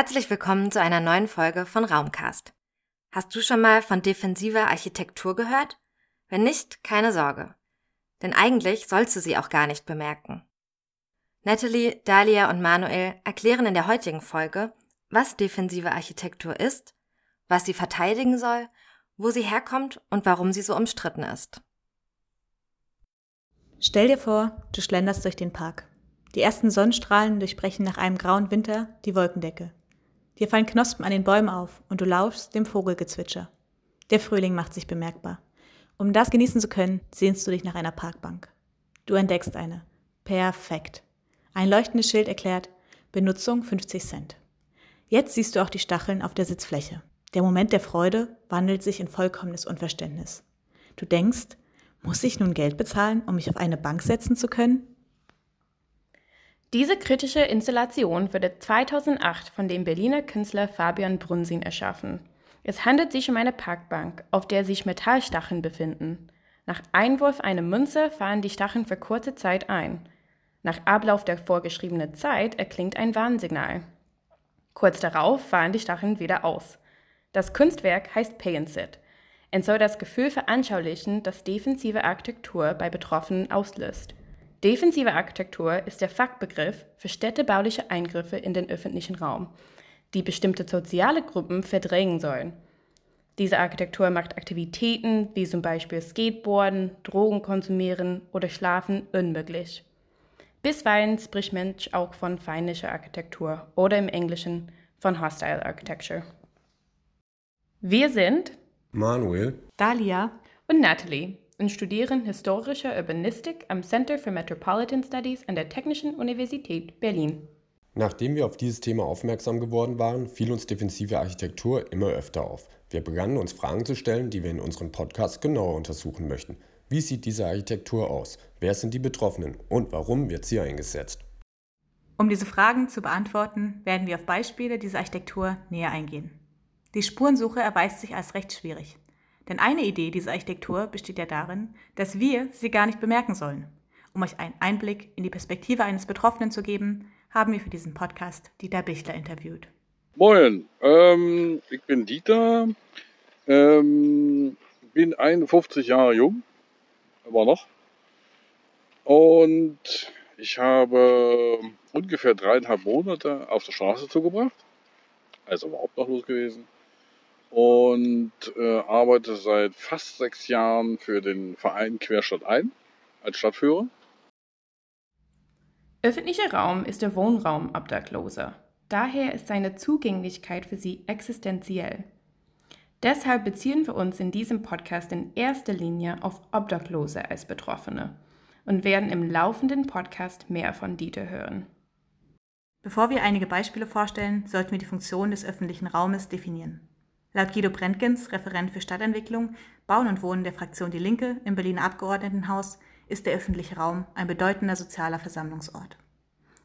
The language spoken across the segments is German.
Herzlich willkommen zu einer neuen Folge von Raumcast. Hast du schon mal von defensiver Architektur gehört? Wenn nicht, keine Sorge. Denn eigentlich sollst du sie auch gar nicht bemerken. Natalie, Dalia und Manuel erklären in der heutigen Folge, was defensive Architektur ist, was sie verteidigen soll, wo sie herkommt und warum sie so umstritten ist. Stell dir vor, du schlenderst durch den Park. Die ersten Sonnenstrahlen durchbrechen nach einem grauen Winter die Wolkendecke. Dir fallen Knospen an den Bäumen auf und du lauschst dem Vogelgezwitscher. Der Frühling macht sich bemerkbar. Um das genießen zu können, sehnst du dich nach einer Parkbank. Du entdeckst eine. Perfekt. Ein leuchtendes Schild erklärt, Benutzung 50 Cent. Jetzt siehst du auch die Stacheln auf der Sitzfläche. Der Moment der Freude wandelt sich in vollkommenes Unverständnis. Du denkst, muss ich nun Geld bezahlen, um mich auf eine Bank setzen zu können? Diese kritische Installation wurde 2008 von dem Berliner Künstler Fabian Brunsin erschaffen. Es handelt sich um eine Parkbank, auf der sich Metallstacheln befinden. Nach Einwurf einer Münze fahren die Stacheln für kurze Zeit ein. Nach Ablauf der vorgeschriebenen Zeit erklingt ein Warnsignal. Kurz darauf fahren die Stacheln wieder aus. Das Kunstwerk heißt Pay and Sit und soll das Gefühl veranschaulichen, das defensive Architektur bei Betroffenen auslöst. Defensive Architektur ist der Fachbegriff für städtebauliche Eingriffe in den öffentlichen Raum, die bestimmte soziale Gruppen verdrängen sollen. Diese Architektur macht Aktivitäten wie zum Beispiel Skateboarden, Drogen konsumieren oder Schlafen unmöglich. Bisweilen spricht Mensch auch von feindlicher Architektur oder im Englischen von Hostile Architecture. Wir sind Manuel, Dalia und Natalie und studieren historische Urbanistik am Center for Metropolitan Studies an der Technischen Universität Berlin. Nachdem wir auf dieses Thema aufmerksam geworden waren, fiel uns defensive Architektur immer öfter auf. Wir begannen uns Fragen zu stellen, die wir in unserem Podcast genauer untersuchen möchten. Wie sieht diese Architektur aus? Wer sind die Betroffenen? Und warum wird sie eingesetzt? Um diese Fragen zu beantworten, werden wir auf Beispiele dieser Architektur näher eingehen. Die Spurensuche erweist sich als recht schwierig. Denn eine Idee dieser Architektur besteht ja darin, dass wir sie gar nicht bemerken sollen. Um euch einen Einblick in die Perspektive eines Betroffenen zu geben, haben wir für diesen Podcast Dieter Bichler interviewt. Moin, ähm, ich bin Dieter, ähm, bin 51 Jahre jung, aber noch. Und ich habe ungefähr dreieinhalb Monate auf der Straße zugebracht, also überhaupt noch los gewesen und äh, arbeite seit fast sechs Jahren für den Verein Querstadt ein als Stadtführer. Öffentlicher Raum ist der Wohnraum Obdachloser. Daher ist seine Zugänglichkeit für sie existenziell. Deshalb beziehen wir uns in diesem Podcast in erster Linie auf Obdachlose als Betroffene und werden im laufenden Podcast mehr von Dieter hören. Bevor wir einige Beispiele vorstellen, sollten wir die Funktion des öffentlichen Raumes definieren. Laut Guido Brentgens, Referent für Stadtentwicklung, Bauen und Wohnen der Fraktion Die Linke im Berliner Abgeordnetenhaus, ist der öffentliche Raum ein bedeutender sozialer Versammlungsort.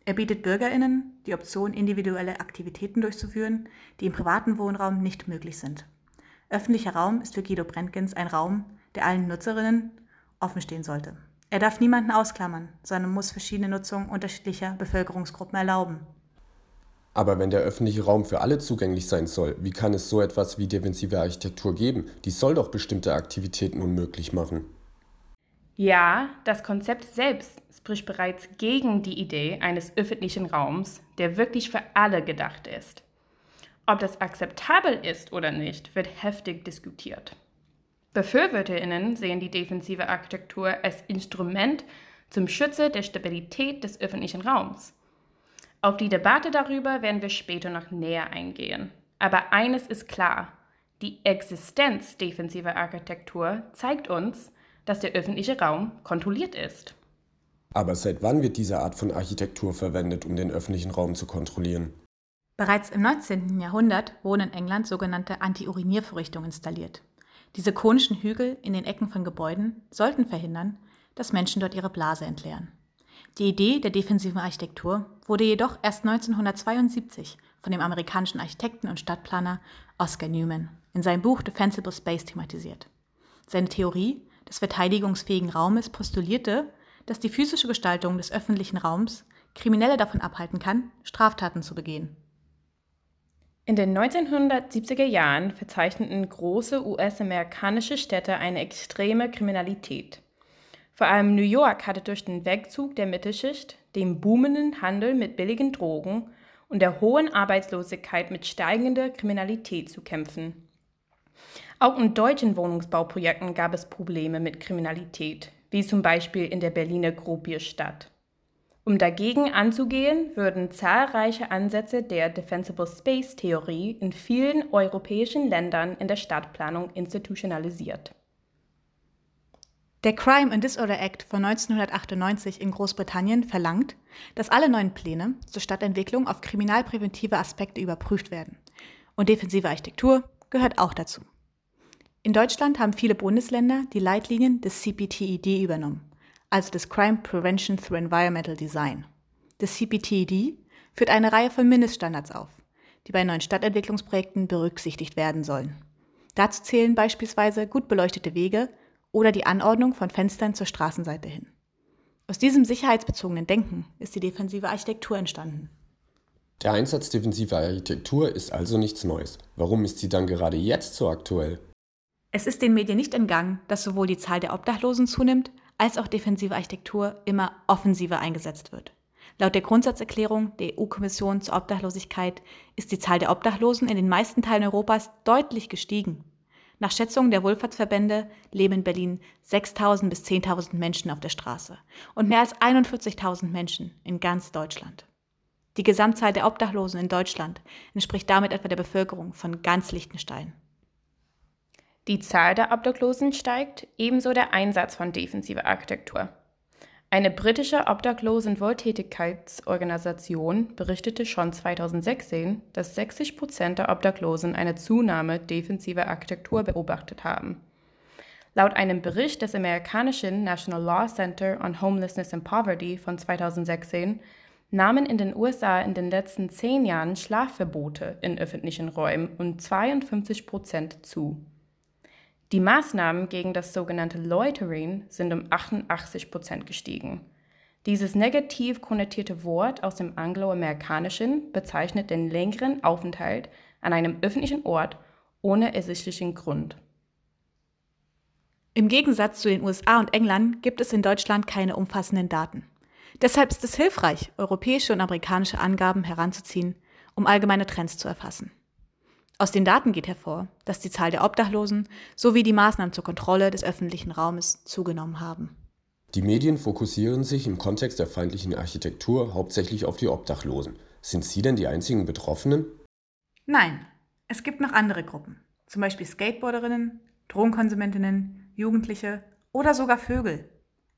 Er bietet Bürgerinnen die Option, individuelle Aktivitäten durchzuführen, die im privaten Wohnraum nicht möglich sind. Öffentlicher Raum ist für Guido Brentgens ein Raum, der allen Nutzerinnen offen stehen sollte. Er darf niemanden ausklammern, sondern muss verschiedene Nutzungen unterschiedlicher Bevölkerungsgruppen erlauben. Aber wenn der öffentliche Raum für alle zugänglich sein soll, wie kann es so etwas wie defensive Architektur geben? Die soll doch bestimmte Aktivitäten unmöglich machen. Ja, das Konzept selbst spricht bereits gegen die Idee eines öffentlichen Raums, der wirklich für alle gedacht ist. Ob das akzeptabel ist oder nicht, wird heftig diskutiert. Befürworterinnen sehen die defensive Architektur als Instrument zum Schutze der Stabilität des öffentlichen Raums. Auf die Debatte darüber werden wir später noch näher eingehen. Aber eines ist klar, die Existenz defensiver Architektur zeigt uns, dass der öffentliche Raum kontrolliert ist. Aber seit wann wird diese Art von Architektur verwendet, um den öffentlichen Raum zu kontrollieren? Bereits im 19. Jahrhundert wurden in England sogenannte Anti-Uriniervorrichtungen installiert. Diese konischen Hügel in den Ecken von Gebäuden sollten verhindern, dass Menschen dort ihre Blase entleeren. Die Idee der defensiven Architektur wurde jedoch erst 1972 von dem amerikanischen Architekten und Stadtplaner Oscar Newman in seinem Buch Defensible Space thematisiert. Seine Theorie des verteidigungsfähigen Raumes postulierte, dass die physische Gestaltung des öffentlichen Raums Kriminelle davon abhalten kann, Straftaten zu begehen. In den 1970er Jahren verzeichneten große US-amerikanische Städte eine extreme Kriminalität. Vor allem New York hatte durch den Wegzug der Mittelschicht, dem boomenden Handel mit billigen Drogen und der hohen Arbeitslosigkeit mit steigender Kriminalität zu kämpfen. Auch in deutschen Wohnungsbauprojekten gab es Probleme mit Kriminalität, wie zum Beispiel in der Berliner Gropiusstadt. Um dagegen anzugehen, würden zahlreiche Ansätze der Defensible Space Theorie in vielen europäischen Ländern in der Stadtplanung institutionalisiert. Der Crime and Disorder Act von 1998 in Großbritannien verlangt, dass alle neuen Pläne zur Stadtentwicklung auf kriminalpräventive Aspekte überprüft werden. Und defensive Architektur gehört auch dazu. In Deutschland haben viele Bundesländer die Leitlinien des CPTED übernommen, also des Crime Prevention Through Environmental Design. Das CPTED führt eine Reihe von Mindeststandards auf, die bei neuen Stadtentwicklungsprojekten berücksichtigt werden sollen. Dazu zählen beispielsweise gut beleuchtete Wege, oder die Anordnung von Fenstern zur Straßenseite hin. Aus diesem sicherheitsbezogenen Denken ist die defensive Architektur entstanden. Der Einsatz defensiver Architektur ist also nichts Neues. Warum ist sie dann gerade jetzt so aktuell? Es ist den Medien nicht entgangen, dass sowohl die Zahl der Obdachlosen zunimmt, als auch defensive Architektur immer offensiver eingesetzt wird. Laut der Grundsatzerklärung der EU-Kommission zur Obdachlosigkeit ist die Zahl der Obdachlosen in den meisten Teilen Europas deutlich gestiegen. Nach Schätzungen der Wohlfahrtsverbände leben in Berlin 6.000 bis 10.000 Menschen auf der Straße und mehr als 41.000 Menschen in ganz Deutschland. Die Gesamtzahl der Obdachlosen in Deutschland entspricht damit etwa der Bevölkerung von ganz Liechtenstein. Die Zahl der Obdachlosen steigt, ebenso der Einsatz von defensiver Architektur. Eine britische Obdachlosen-Wohltätigkeitsorganisation berichtete schon 2016, dass 60 Prozent der Obdachlosen eine Zunahme defensiver Architektur beobachtet haben. Laut einem Bericht des amerikanischen National Law Center on Homelessness and Poverty von 2016 nahmen in den USA in den letzten zehn Jahren Schlafverbote in öffentlichen Räumen um 52 Prozent zu. Die Maßnahmen gegen das sogenannte Loitering sind um 88 Prozent gestiegen. Dieses negativ konnotierte Wort aus dem Angloamerikanischen bezeichnet den längeren Aufenthalt an einem öffentlichen Ort ohne ersichtlichen Grund. Im Gegensatz zu den USA und England gibt es in Deutschland keine umfassenden Daten. Deshalb ist es hilfreich, europäische und amerikanische Angaben heranzuziehen, um allgemeine Trends zu erfassen. Aus den Daten geht hervor, dass die Zahl der Obdachlosen sowie die Maßnahmen zur Kontrolle des öffentlichen Raumes zugenommen haben. Die Medien fokussieren sich im Kontext der feindlichen Architektur hauptsächlich auf die Obdachlosen. Sind sie denn die einzigen Betroffenen? Nein, es gibt noch andere Gruppen, zum Beispiel Skateboarderinnen, Drogenkonsumentinnen, Jugendliche oder sogar Vögel.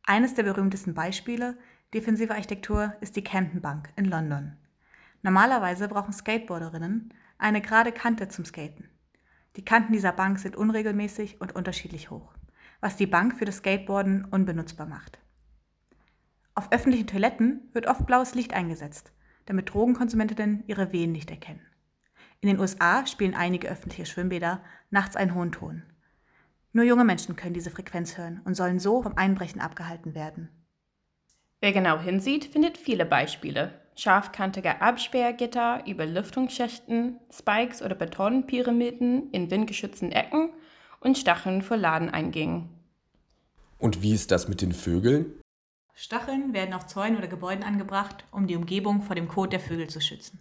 Eines der berühmtesten Beispiele defensiver Architektur ist die Camden Bank in London. Normalerweise brauchen Skateboarderinnen eine gerade Kante zum Skaten. Die Kanten dieser Bank sind unregelmäßig und unterschiedlich hoch, was die Bank für das Skateboarden unbenutzbar macht. Auf öffentlichen Toiletten wird oft blaues Licht eingesetzt, damit Drogenkonsumentinnen ihre Wehen nicht erkennen. In den USA spielen einige öffentliche Schwimmbäder nachts einen hohen Ton. Nur junge Menschen können diese Frequenz hören und sollen so vom Einbrechen abgehalten werden. Wer genau hinsieht, findet viele Beispiele, scharfkantige Absperrgitter über Lüftungsschächten, Spikes oder Betonpyramiden in windgeschützten Ecken und Stacheln vor Ladeneingängen. Und wie ist das mit den Vögeln? Stacheln werden auf Zäunen oder Gebäuden angebracht, um die Umgebung vor dem Kot der Vögel zu schützen.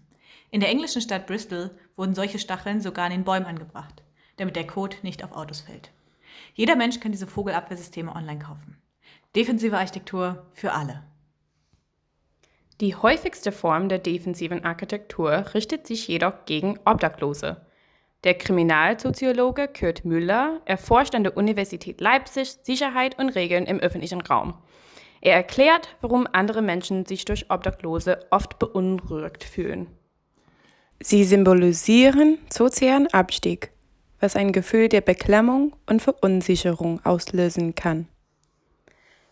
In der englischen Stadt Bristol wurden solche Stacheln sogar an den Bäumen angebracht, damit der Kot nicht auf Autos fällt. Jeder Mensch kann diese Vogelabwehrsysteme online kaufen. Defensive Architektur für alle. Die häufigste Form der defensiven Architektur richtet sich jedoch gegen Obdachlose. Der Kriminalsoziologe Kurt Müller erforscht an der Universität Leipzig Sicherheit und Regeln im öffentlichen Raum. Er erklärt, warum andere Menschen sich durch Obdachlose oft beunruhigt fühlen. Sie symbolisieren sozialen Abstieg, was ein Gefühl der Beklemmung und Verunsicherung auslösen kann.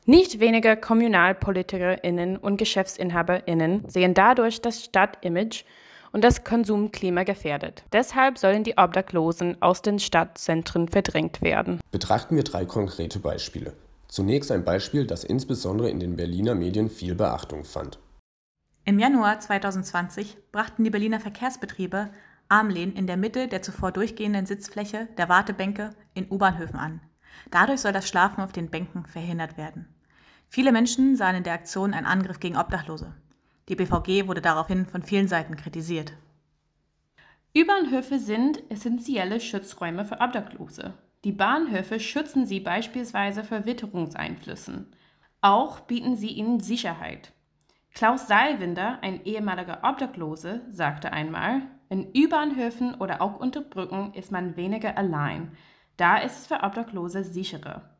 Nicht wenige KommunalpolitikerInnen und GeschäftsinhaberInnen sehen dadurch das Stadtimage und das Konsumklima gefährdet. Deshalb sollen die Obdachlosen aus den Stadtzentren verdrängt werden. Betrachten wir drei konkrete Beispiele. Zunächst ein Beispiel, das insbesondere in den Berliner Medien viel Beachtung fand. Im Januar 2020 brachten die Berliner Verkehrsbetriebe Armlehnen in der Mitte der zuvor durchgehenden Sitzfläche der Wartebänke in U-Bahnhöfen an. Dadurch soll das Schlafen auf den Bänken verhindert werden. Viele Menschen sahen in der Aktion einen Angriff gegen Obdachlose. Die BVG wurde daraufhin von vielen Seiten kritisiert. U-Bahnhöfe sind essentielle Schutzräume für Obdachlose. Die Bahnhöfe schützen sie beispielsweise vor Witterungseinflüssen. Auch bieten sie ihnen Sicherheit. Klaus Seilwinder, ein ehemaliger Obdachlose, sagte einmal, in U-Bahnhöfen oder auch unter Brücken ist man weniger allein. Da ist es für Obdachlose sicherer.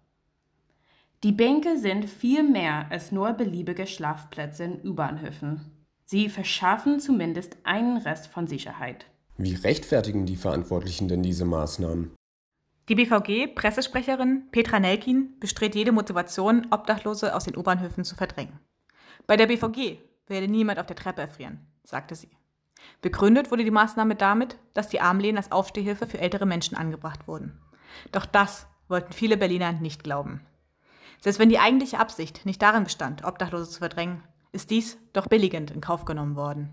Die Bänke sind viel mehr als nur beliebige Schlafplätze in U-Bahnhöfen. Sie verschaffen zumindest einen Rest von Sicherheit. Wie rechtfertigen die Verantwortlichen denn diese Maßnahmen? Die BVG-Pressesprecherin Petra Nelkin bestritt jede Motivation, Obdachlose aus den U-Bahnhöfen zu verdrängen. Bei der BVG werde niemand auf der Treppe erfrieren, sagte sie. Begründet wurde die Maßnahme damit, dass die Armlehnen als Aufstehhilfe für ältere Menschen angebracht wurden. Doch das wollten viele Berliner nicht glauben. Selbst wenn die eigentliche Absicht nicht darin bestand, Obdachlose zu verdrängen, ist dies doch billigend in Kauf genommen worden.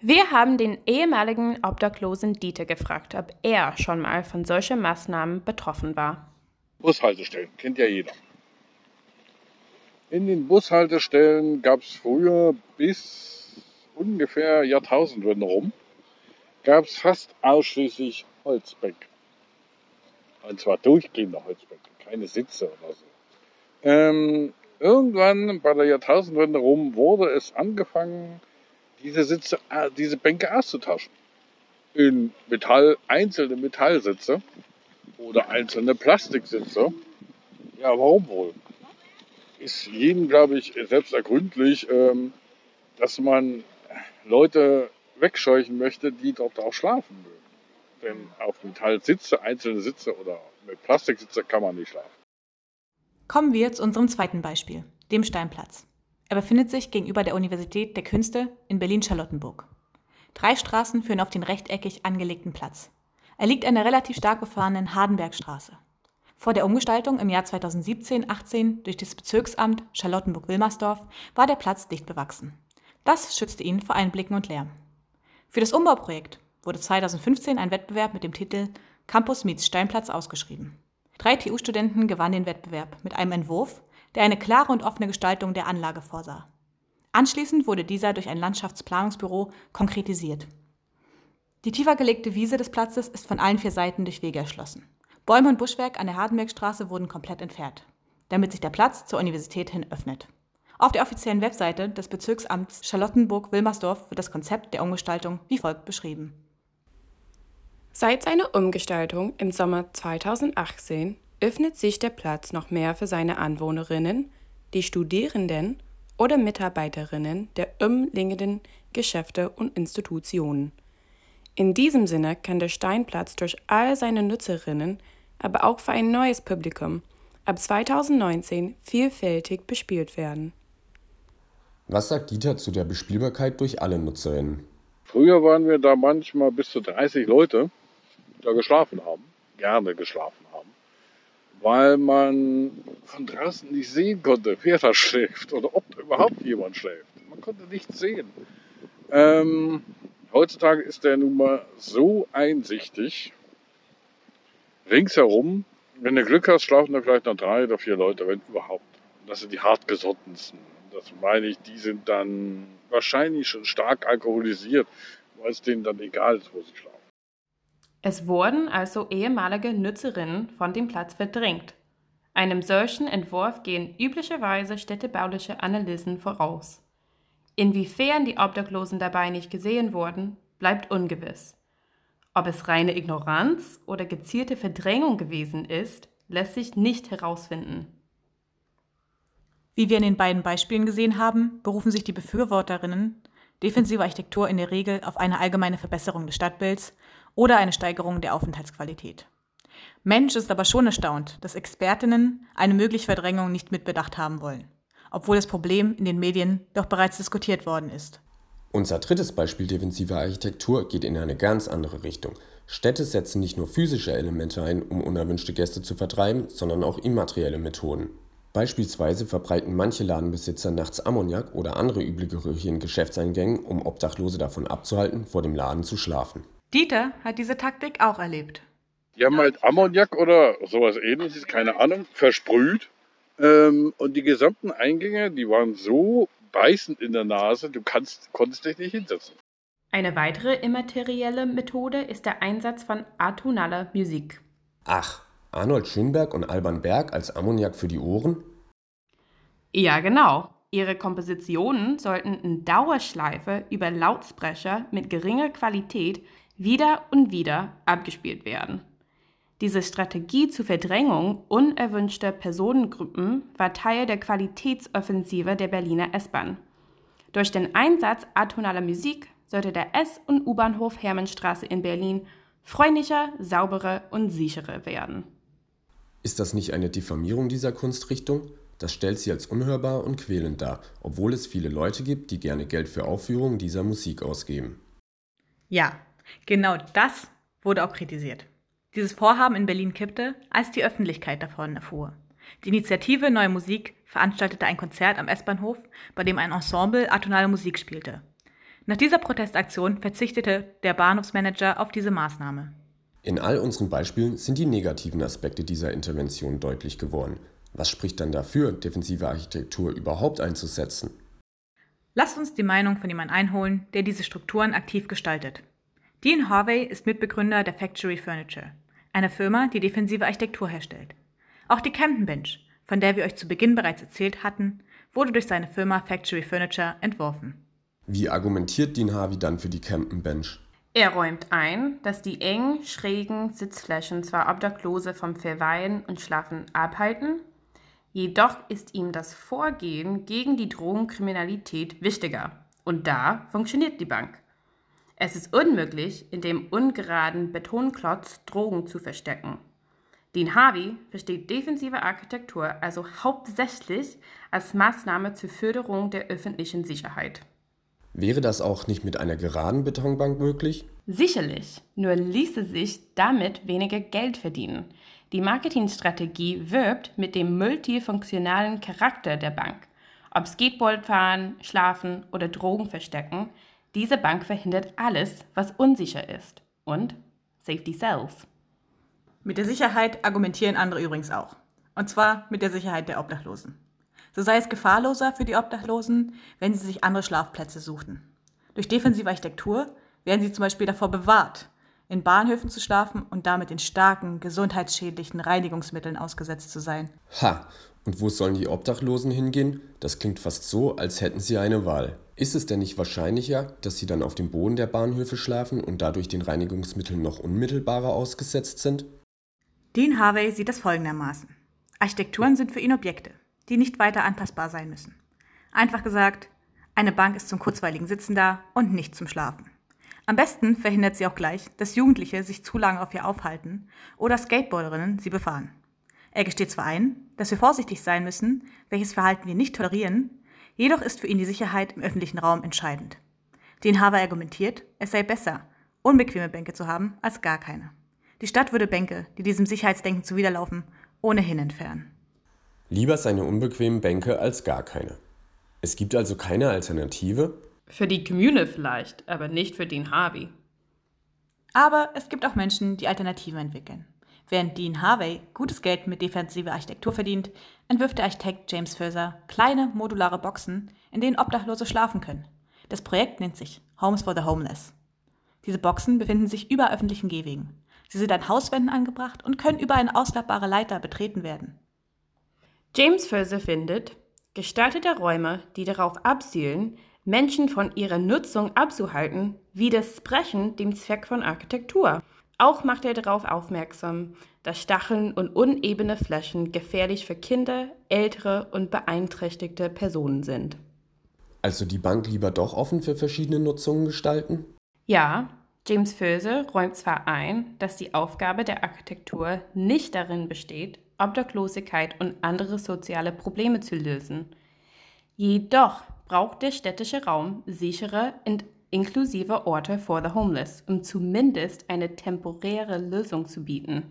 Wir haben den ehemaligen Obdachlosen Dieter gefragt, ob er schon mal von solchen Maßnahmen betroffen war. Bushaltestellen, kennt ja jeder. In den Bushaltestellen gab es früher bis ungefähr Jahrtausendwende rum, gab es fast ausschließlich Holzbänke. Und zwar durchgehende Holzbänke, keine Sitze oder so. Ähm, irgendwann bei der Jahrtausendwende rum wurde es angefangen, diese Sitze, äh, diese Bänke auszutauschen. In Metall, einzelne Metallsitze oder einzelne Plastiksitze. Ja, warum wohl? Ist jedem, glaube ich, selbst ergründlich, ähm, dass man Leute wegscheuchen möchte, die dort auch schlafen mögen. Denn auf Metallsitze, einzelne Sitze oder mit Plastiksitze kann man nicht schlafen. Kommen wir zu unserem zweiten Beispiel, dem Steinplatz. Er befindet sich gegenüber der Universität der Künste in Berlin-Charlottenburg. Drei Straßen führen auf den rechteckig angelegten Platz. Er liegt an der relativ stark befahrenen Hardenbergstraße. Vor der Umgestaltung im Jahr 2017-18 durch das Bezirksamt Charlottenburg-Wilmersdorf war der Platz dicht bewachsen. Das schützte ihn vor Einblicken und Lärm. Für das Umbauprojekt wurde 2015 ein Wettbewerb mit dem Titel Campus meets Steinplatz ausgeschrieben. Drei TU-Studenten gewannen den Wettbewerb mit einem Entwurf, der eine klare und offene Gestaltung der Anlage vorsah. Anschließend wurde dieser durch ein Landschaftsplanungsbüro konkretisiert. Die tiefer gelegte Wiese des Platzes ist von allen vier Seiten durch Wege erschlossen. Bäume und Buschwerk an der Hardenbergstraße wurden komplett entfernt, damit sich der Platz zur Universität hin öffnet. Auf der offiziellen Webseite des Bezirksamts Charlottenburg-Wilmersdorf wird das Konzept der Umgestaltung wie folgt beschrieben. Seit seiner Umgestaltung im Sommer 2018 öffnet sich der Platz noch mehr für seine Anwohnerinnen, die Studierenden oder Mitarbeiterinnen der umliegenden Geschäfte und Institutionen. In diesem Sinne kann der Steinplatz durch all seine Nutzerinnen, aber auch für ein neues Publikum ab 2019 vielfältig bespielt werden. Was sagt Dieter zu der Bespielbarkeit durch alle Nutzerinnen? Früher waren wir da manchmal bis zu 30 Leute, da geschlafen haben, gerne geschlafen haben weil man von draußen nicht sehen konnte, wer da schläft oder ob überhaupt jemand schläft. Man konnte nichts sehen. Ähm, heutzutage ist der nun mal so einsichtig. Ringsherum, wenn du Glück hast, schlafen da vielleicht noch drei oder vier Leute, wenn überhaupt. Das sind die hartgesottensten. Das meine ich, die sind dann wahrscheinlich schon stark alkoholisiert, weil es denen dann egal ist, wo sie schlafen. Es wurden also ehemalige Nutzerinnen von dem Platz verdrängt. Einem solchen Entwurf gehen üblicherweise städtebauliche Analysen voraus. Inwiefern die Obdachlosen dabei nicht gesehen wurden, bleibt ungewiss. Ob es reine Ignoranz oder gezielte Verdrängung gewesen ist, lässt sich nicht herausfinden. Wie wir in den beiden Beispielen gesehen haben, berufen sich die Befürworterinnen defensiver Architektur in der Regel auf eine allgemeine Verbesserung des Stadtbilds oder eine Steigerung der Aufenthaltsqualität. Mensch ist aber schon erstaunt, dass Expertinnen eine mögliche Verdrängung nicht mitbedacht haben wollen, obwohl das Problem in den Medien doch bereits diskutiert worden ist. Unser drittes Beispiel defensiver Architektur geht in eine ganz andere Richtung. Städte setzen nicht nur physische Elemente ein, um unerwünschte Gäste zu vertreiben, sondern auch immaterielle Methoden. Beispielsweise verbreiten manche Ladenbesitzer nachts Ammoniak oder andere üble Gerüche in Geschäftseingängen, um Obdachlose davon abzuhalten, vor dem Laden zu schlafen. Dieter hat diese Taktik auch erlebt. Die haben halt Ammoniak oder sowas ähnliches, keine Ahnung, versprüht. Ähm, und die gesamten Eingänge, die waren so beißend in der Nase, du kannst, konntest dich nicht hinsetzen. Eine weitere immaterielle Methode ist der Einsatz von atonaler Musik. Ach, Arnold Schönberg und Alban Berg als Ammoniak für die Ohren? Ja, genau. Ihre Kompositionen sollten in Dauerschleife über Lautsprecher mit geringer Qualität wieder und wieder abgespielt werden. Diese Strategie zur Verdrängung unerwünschter Personengruppen war Teil der Qualitätsoffensive der Berliner S-Bahn. Durch den Einsatz atonaler Musik sollte der S- und U-Bahnhof Hermannstraße in Berlin freundlicher, sauberer und sicherer werden. Ist das nicht eine Diffamierung dieser Kunstrichtung? Das stellt sie als unhörbar und quälend dar, obwohl es viele Leute gibt, die gerne Geld für Aufführungen dieser Musik ausgeben. Ja, genau das wurde auch kritisiert. Dieses Vorhaben in Berlin kippte, als die Öffentlichkeit davon erfuhr. Die Initiative Neue Musik veranstaltete ein Konzert am S-Bahnhof, bei dem ein Ensemble atonale Musik spielte. Nach dieser Protestaktion verzichtete der Bahnhofsmanager auf diese Maßnahme. In all unseren Beispielen sind die negativen Aspekte dieser Intervention deutlich geworden. Was spricht dann dafür, defensive Architektur überhaupt einzusetzen? Lasst uns die Meinung von jemandem einholen, der diese Strukturen aktiv gestaltet. Dean Harvey ist Mitbegründer der Factory Furniture, einer Firma, die defensive Architektur herstellt. Auch die Camden Bench, von der wir euch zu Beginn bereits erzählt hatten, wurde durch seine Firma Factory Furniture entworfen. Wie argumentiert Dean Harvey dann für die Camden Bench? Er räumt ein, dass die engen, schrägen Sitzflächen zwar Obdachlose vom Verweilen und Schlafen abhalten, jedoch ist ihm das Vorgehen gegen die Drogenkriminalität wichtiger. Und da funktioniert die Bank. Es ist unmöglich, in dem ungeraden Betonklotz Drogen zu verstecken. Dean Harvey versteht defensive Architektur also hauptsächlich als Maßnahme zur Förderung der öffentlichen Sicherheit. Wäre das auch nicht mit einer geraden Betonbank möglich? Sicherlich, nur ließe sich damit weniger Geld verdienen. Die Marketingstrategie wirbt mit dem multifunktionalen Charakter der Bank. Ob Skateboard fahren, schlafen oder Drogen verstecken, diese Bank verhindert alles, was unsicher ist. Und Safety Sells. Mit der Sicherheit argumentieren andere übrigens auch. Und zwar mit der Sicherheit der Obdachlosen. So sei es gefahrloser für die Obdachlosen, wenn sie sich andere Schlafplätze suchten. Durch defensive Architektur werden sie zum Beispiel davor bewahrt, in Bahnhöfen zu schlafen und damit den starken, gesundheitsschädlichen Reinigungsmitteln ausgesetzt zu sein. Ha, und wo sollen die Obdachlosen hingehen? Das klingt fast so, als hätten sie eine Wahl. Ist es denn nicht wahrscheinlicher, dass sie dann auf dem Boden der Bahnhöfe schlafen und dadurch den Reinigungsmitteln noch unmittelbarer ausgesetzt sind? Dean Harvey sieht das folgendermaßen. Architekturen sind für ihn Objekte die nicht weiter anpassbar sein müssen. Einfach gesagt, eine Bank ist zum kurzweiligen Sitzen da und nicht zum Schlafen. Am besten verhindert sie auch gleich, dass Jugendliche sich zu lange auf ihr aufhalten oder Skateboarderinnen sie befahren. Er gesteht zwar ein, dass wir vorsichtig sein müssen, welches Verhalten wir nicht tolerieren, jedoch ist für ihn die Sicherheit im öffentlichen Raum entscheidend. Den Haber argumentiert, es sei besser, unbequeme Bänke zu haben, als gar keine. Die Stadt würde Bänke, die diesem Sicherheitsdenken zuwiderlaufen, ohnehin entfernen. Lieber seine unbequemen Bänke als gar keine. Es gibt also keine Alternative? Für die Kommune vielleicht, aber nicht für Dean Harvey. Aber es gibt auch Menschen, die Alternativen entwickeln. Während Dean Harvey gutes Geld mit defensiver Architektur verdient, entwirft der Architekt James Furser kleine modulare Boxen, in denen Obdachlose schlafen können. Das Projekt nennt sich Homes for the Homeless. Diese Boxen befinden sich über öffentlichen Gehwegen. Sie sind an Hauswänden angebracht und können über eine ausklappbare Leiter betreten werden. James Furser findet, gestaltete Räume, die darauf abzielen, Menschen von ihrer Nutzung abzuhalten, widersprechen dem Zweck von Architektur. Auch macht er darauf aufmerksam, dass Stacheln und unebene Flächen gefährlich für Kinder, ältere und beeinträchtigte Personen sind. Also die Bank lieber doch offen für verschiedene Nutzungen gestalten? Ja, James Furser räumt zwar ein, dass die Aufgabe der Architektur nicht darin besteht, Obdachlosigkeit und andere soziale Probleme zu lösen. Jedoch braucht der städtische Raum sichere und inklusive Orte for the Homeless, um zumindest eine temporäre Lösung zu bieten.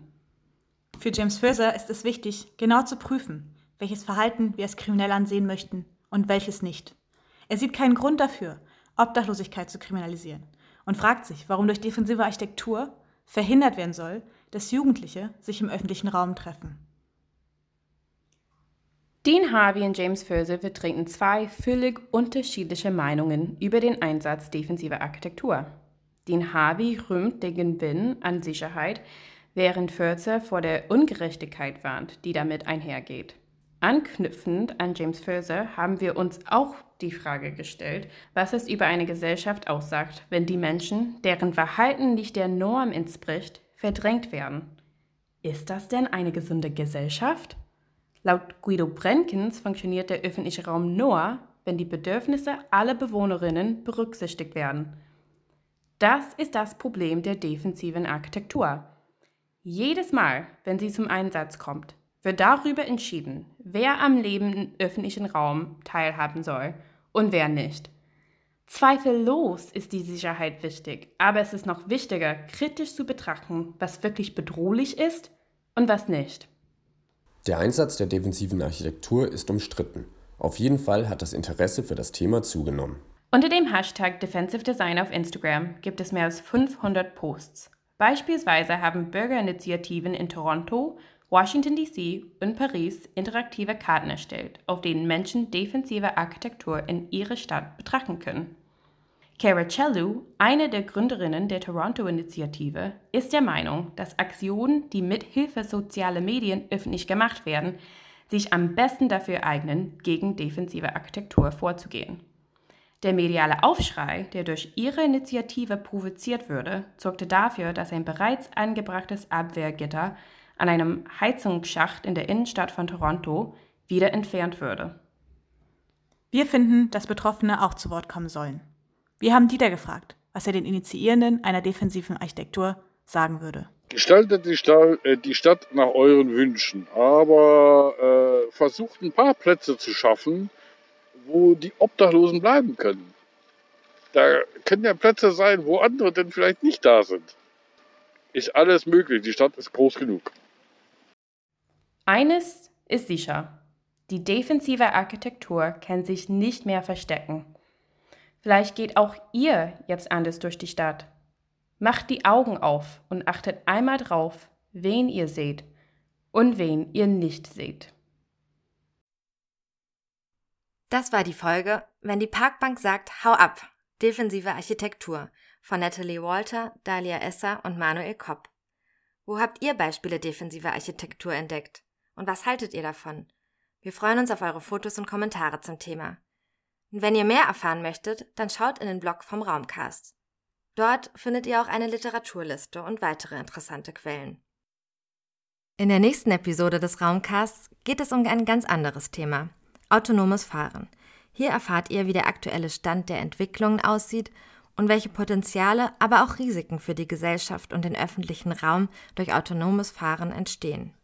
Für James Fraser ist es wichtig, genau zu prüfen, welches Verhalten wir als kriminell ansehen möchten und welches nicht. Er sieht keinen Grund dafür, Obdachlosigkeit zu kriminalisieren und fragt sich, warum durch defensive Architektur verhindert werden soll, dass Jugendliche sich im öffentlichen Raum treffen. Dean Harvey und James Furser vertreten zwei völlig unterschiedliche Meinungen über den Einsatz defensiver Architektur. Dean Harvey rühmt den Gewinn an Sicherheit, während Furser vor der Ungerechtigkeit warnt, die damit einhergeht. Anknüpfend an James Furser haben wir uns auch die Frage gestellt, was es über eine Gesellschaft aussagt, wenn die Menschen, deren Verhalten nicht der Norm entspricht, verdrängt werden. Ist das denn eine gesunde Gesellschaft? Laut Guido Brenkens funktioniert der öffentliche Raum nur, wenn die Bedürfnisse aller Bewohnerinnen berücksichtigt werden. Das ist das Problem der defensiven Architektur. Jedes Mal, wenn sie zum Einsatz kommt, wird darüber entschieden, wer am Leben im öffentlichen Raum teilhaben soll und wer nicht. Zweifellos ist die Sicherheit wichtig, aber es ist noch wichtiger, kritisch zu betrachten, was wirklich bedrohlich ist und was nicht. Der Einsatz der defensiven Architektur ist umstritten. Auf jeden Fall hat das Interesse für das Thema zugenommen. Unter dem Hashtag Defensive Design auf Instagram gibt es mehr als 500 Posts. Beispielsweise haben Bürgerinitiativen in Toronto, Washington DC und Paris interaktive Karten erstellt, auf denen Menschen defensive Architektur in ihrer Stadt betrachten können. Cara Cellu, eine der Gründerinnen der Toronto-Initiative, ist der Meinung, dass Aktionen, die mit Hilfe sozialer Medien öffentlich gemacht werden, sich am besten dafür eignen, gegen defensive Architektur vorzugehen. Der mediale Aufschrei, der durch ihre Initiative provoziert würde, sorgte dafür, dass ein bereits angebrachtes Abwehrgitter an einem Heizungsschacht in der Innenstadt von Toronto wieder entfernt würde. Wir finden, dass Betroffene auch zu Wort kommen sollen. Wir haben Dieter gefragt, was er den Initiierenden einer defensiven Architektur sagen würde. Gestaltet die, Stadt, äh, die Stadt nach euren Wünschen, aber äh, versucht ein paar Plätze zu schaffen, wo die Obdachlosen bleiben können. Da können ja Plätze sein, wo andere denn vielleicht nicht da sind. Ist alles möglich. Die Stadt ist groß genug. Eines ist sicher. Die defensive Architektur kann sich nicht mehr verstecken. Vielleicht geht auch ihr jetzt anders durch die Stadt. Macht die Augen auf und achtet einmal drauf, wen ihr seht und wen ihr nicht seht. Das war die Folge, wenn die Parkbank sagt, hau ab, defensive Architektur von Natalie Walter, Dalia Esser und Manuel Kopp. Wo habt ihr Beispiele defensiver Architektur entdeckt? Und was haltet ihr davon? Wir freuen uns auf eure Fotos und Kommentare zum Thema. Und wenn ihr mehr erfahren möchtet, dann schaut in den Blog vom Raumcast. Dort findet ihr auch eine Literaturliste und weitere interessante Quellen. In der nächsten Episode des Raumcasts geht es um ein ganz anderes Thema, autonomes Fahren. Hier erfahrt ihr, wie der aktuelle Stand der Entwicklungen aussieht und welche Potenziale, aber auch Risiken für die Gesellschaft und den öffentlichen Raum durch autonomes Fahren entstehen.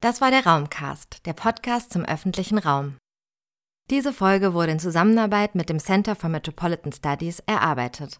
Das war der Raumcast, der Podcast zum öffentlichen Raum. Diese Folge wurde in Zusammenarbeit mit dem Center for Metropolitan Studies erarbeitet.